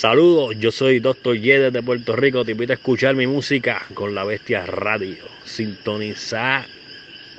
Saludos, yo soy Doctor Yedes de Puerto Rico. Te invito a escuchar mi música con la Bestia Radio. Sintonizar